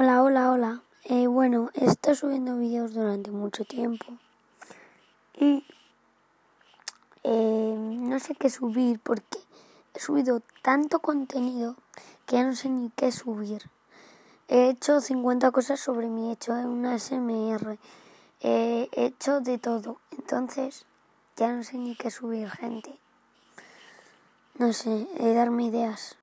Hola, hola, hola. Eh, bueno, he estado subiendo vídeos durante mucho tiempo y eh, no sé qué subir porque he subido tanto contenido que ya no sé ni qué subir. He hecho 50 cosas sobre mi hecho una SMR. Eh, he hecho de todo. Entonces ya no sé ni qué subir, gente. No sé, eh, darme ideas.